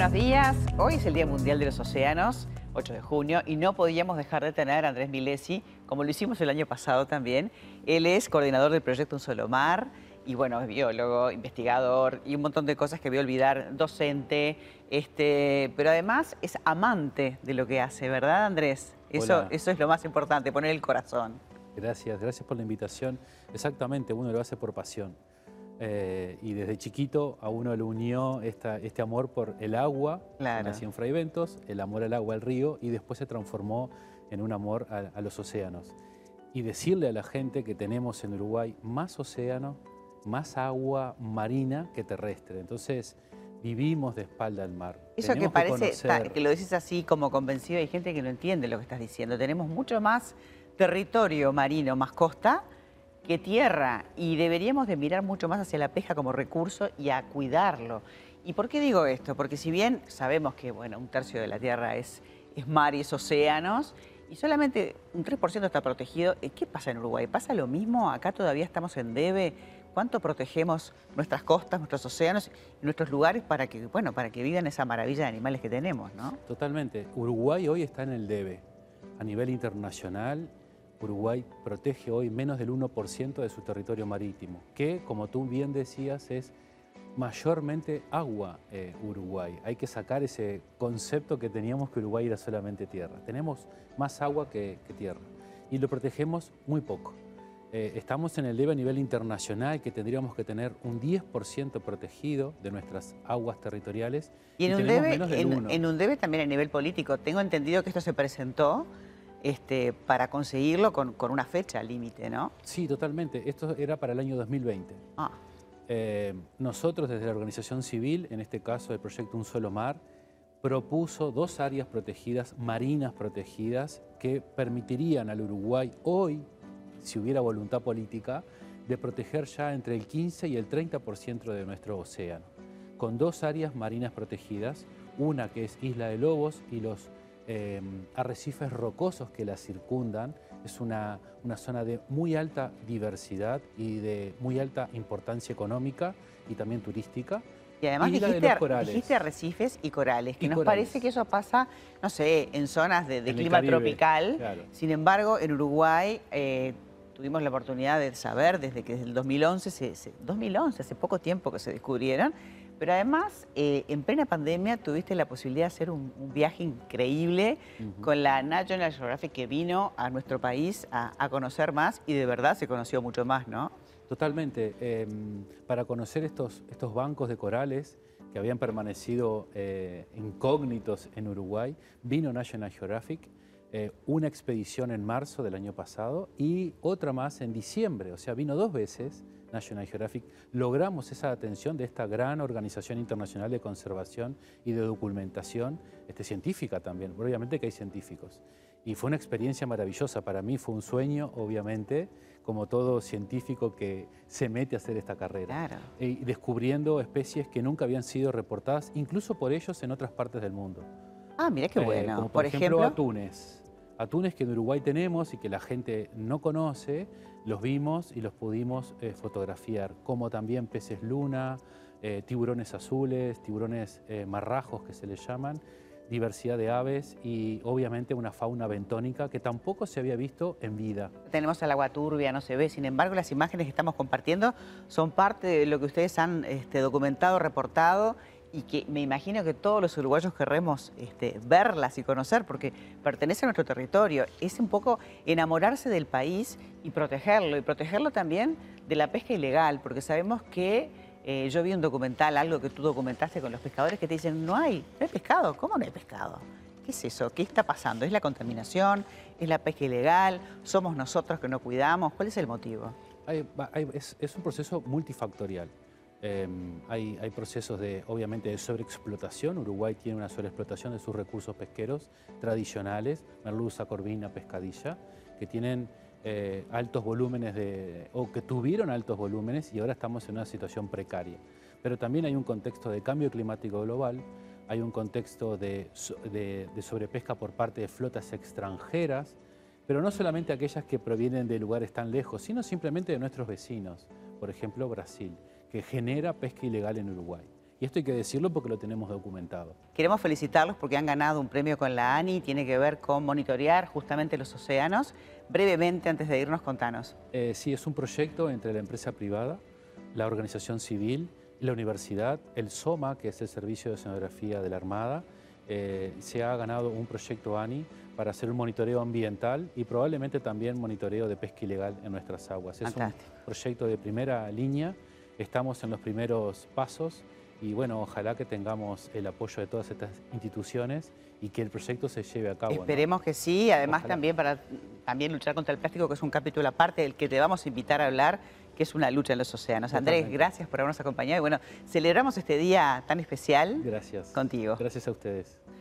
buenos días. Hoy es el Día Mundial de los Océanos, 8 de junio, y no podíamos dejar de tener a Andrés Milesi, como lo hicimos el año pasado también. Él es coordinador del proyecto Un Solo Mar, y bueno, es biólogo, investigador y un montón de cosas que voy a olvidar, docente, este, pero además es amante de lo que hace, ¿verdad Andrés? Eso, eso es lo más importante, poner el corazón. Gracias, gracias por la invitación. Exactamente, uno lo hace por pasión. Eh, y desde chiquito a uno le unió este amor por el agua, claro. nació en Fray Ventos, el amor al agua, al río, y después se transformó en un amor a, los océanos. Y decirle a la gente que tenemos en Uruguay más océano, más agua marina que terrestre. Entonces, vivimos de espalda al mar. Eso que parece, que, lo dices así como convencido, hay gente que no entiende lo que estás diciendo. Tenemos mucho más territorio marino, más costa, que tierra y deberíamos de mirar mucho más hacia la pesca como recurso y a cuidarlo. ¿Y por qué digo esto? Porque si bien sabemos que bueno, un tercio de la tierra es, es mar y es océanos, y solamente un 3% está protegido, eh, ¿qué pasa en Uruguay? ¿Pasa lo mismo? ¿Acá todavía estamos en debe? ¿Cuánto protegemos nuestras costas, nuestros océanos nuestros lugares para que, bueno, para que vivan esa maravilla de animales que tenemos, ¿no? Totalmente. Uruguay hoy está en el debe. A nivel internacional Uruguay protege hoy menos del 1% de su territorio marítimo, que, como tú bien decías, es mayormente agua eh, Uruguay. Hay que sacar ese concepto que teníamos que Uruguay era solamente tierra. Tenemos más agua que, tierra y lo protegemos muy poco. Eh, estamos en el debe a nivel internacional que tendríamos que tener un 10% protegido de nuestras aguas territoriales. Y en, un, debe, en un debe también a nivel político. Tengo entendido que esto se presentó este, para conseguirlo con, una fecha límite, ¿no? Sí, totalmente. Esto era para el año 2020. Ah. Eh, nosotros desde la organización civil, en este caso el proyecto Un Solo Mar, propuso dos áreas protegidas, marinas protegidas, que permitirían al Uruguay hoy, si hubiera voluntad política, de proteger ya entre el 15 y el 30% de nuestro océano, con dos áreas marinas protegidas, una que es Isla de Lobos y los Em, arrecifes rocosos que la circundan. Es una, una, zona de muy alta diversidad y de muy alta importancia económica y también turística. Y además dijiste, arrecifes y corales, que nos parece que eso pasa, no sé, en zonas de, clima tropical. Sin embargo, en Uruguay eh, tuvimos la oportunidad de saber desde que desde el 2011, 2011, hace poco tiempo que se descubrieron, pero además, eh, en plena pandemia tuviste la posibilidad de hacer un, viaje increíble con la National Geographic que vino a nuestro país a, conocer más y de verdad se conoció mucho más, ¿no? Totalmente. Em, para conocer estos, estos bancos de corales que habían permanecido eh, incógnitos en Uruguay, vino National Geographic, eh, una expedición en marzo del año pasado y otra más en diciembre, o sea, vino dos veces National Geographic, logramos esa atención de esta gran organización internacional de conservación y de documentación este, científica también, obviamente que hay científicos. Y fue una experiencia maravillosa, para mí fue un sueño, obviamente, como todo científico que se mete a hacer esta carrera. Y descubriendo especies que nunca habían sido reportadas, incluso por ellos en otras partes del mundo. Ah, mira qué eh, bueno. como por, ejemplo, atunes. Atunes que en Uruguay tenemos y que la gente no conoce, los vimos y los pudimos eh, fotografiar, como también peces luna, eh, tiburones azules, tiburones eh, marrajos que se les llaman, diversidad de aves y obviamente una fauna bentónica que tampoco se había visto en vida. Tenemos el agua turbia, no se ve, sin embargo las imágenes que estamos compartiendo son parte de lo que ustedes han este, documentado, reportado y que me imagino que todos los uruguayos querremos este, verlas y conocer porque pertenece a nuestro territorio. Es un poco enamorarse del país y protegerlo, y protegerlo también de la pesca ilegal, porque sabemos que eh, yo vi un documental, algo que tú documentaste con los pescadores, que te dicen, no hay, no hay pescado, ¿cómo no hay pescado? ¿Qué es eso? ¿Qué está pasando? ¿Es la contaminación? ¿Es la pesca ilegal? ¿Somos nosotros que no cuidamos? ¿Cuál es el motivo? es un proceso multifactorial. Em, hay, procesos de, obviamente, de sobreexplotación. Uruguay tiene una sobreexplotación de sus recursos pesqueros tradicionales, merluza, corvina, pescadilla, que tienen eh, altos volúmenes de, o que tuvieron altos volúmenes y ahora estamos en una situación precaria. Pero también hay un contexto de cambio climático global, hay un contexto de, de sobrepesca por parte de flotas extranjeras, pero no solamente aquellas que provienen de lugares tan lejos, sino simplemente de nuestros vecinos, por ejemplo Brasil que genera pesca ilegal en Uruguay. Y esto hay que decirlo porque lo tenemos documentado. Queremos felicitarlos porque han ganado un premio con la ANI, tiene que ver con monitorear justamente los océanos. Brevemente, antes de irnos, contanos. Eh, sí, es un proyecto entre la empresa privada, la organización civil, la universidad, el SOMA, que es el Servicio de Oceanografía de la Armada, eh, se ha ganado un proyecto ANI para hacer un monitoreo ambiental y probablemente también monitoreo de pesca ilegal en nuestras aguas. Es un proyecto de primera línea, estamos en los primeros pasos y bueno, ojalá que tengamos el apoyo de todas estas instituciones y que el proyecto se lleve a cabo. Esperemos que sí, además también para también luchar contra el plástico, que es un capítulo aparte del que te vamos a invitar a hablar, que es una lucha en los océanos. Andrés, gracias por habernos acompañado y bueno, celebramos este día tan especial gracias. contigo. Gracias a ustedes.